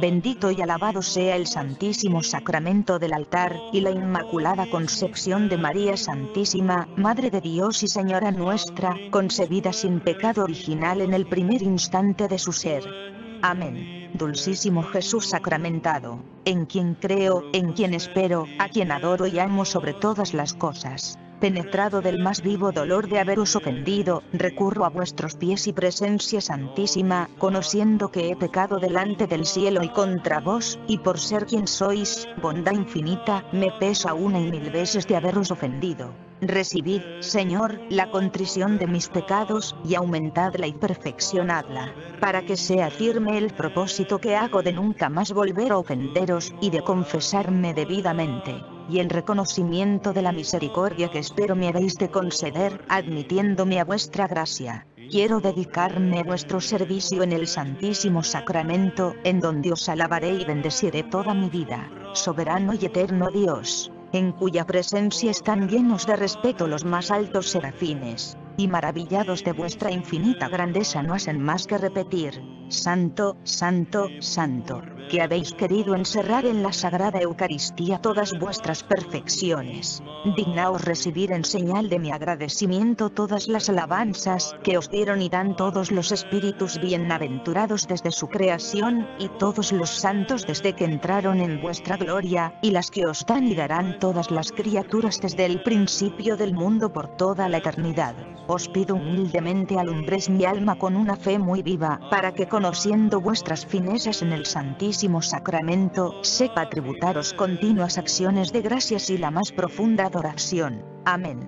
Bendito y alabado sea el Santísimo Sacramento del altar, y la Inmaculada Concepción de María Santísima, Madre de Dios y Señora nuestra, concebida sin pecado original en el primer instante de su ser. Amén. Dulcísimo Jesús sacramentado, en quien creo, en quien espero, a quien adoro y amo sobre todas las cosas penetrado del más vivo dolor de haberos ofendido, recurro a vuestros pies y presencia santísima, conociendo que he pecado delante del cielo y contra vos, y por ser quien sois, bondad infinita, me pesa una y mil veces de haberos ofendido. Recibid, Señor, la contrición de mis pecados, y aumentadla y perfeccionadla, para que sea firme el propósito que hago de nunca más volver a ofenderos, y de confesarme debidamente y en reconocimiento de la misericordia que espero me habéis de conceder, admitiéndome a vuestra gracia. Quiero dedicarme a vuestro servicio en el Santísimo Sacramento, en donde os alabaré y bendeciré toda mi vida, soberano y eterno Dios, en cuya presencia están llenos de respeto los más altos serafines, y maravillados de vuestra infinita grandeza no hacen más que repetir, Santo, Santo, Santo que habéis querido encerrar en la Sagrada Eucaristía todas vuestras perfecciones. Dignaos recibir en señal de mi agradecimiento todas las alabanzas que os dieron y dan todos los espíritus bienaventurados desde su creación, y todos los santos desde que entraron en vuestra gloria, y las que os dan y darán todas las criaturas desde el principio del mundo por toda la eternidad. Os pido humildemente alumbres mi alma con una fe muy viva, para que conociendo vuestras finezas en el Santísimo Sacramento, sepa tributaros continuas acciones de gracias y la más profunda adoración. Amén.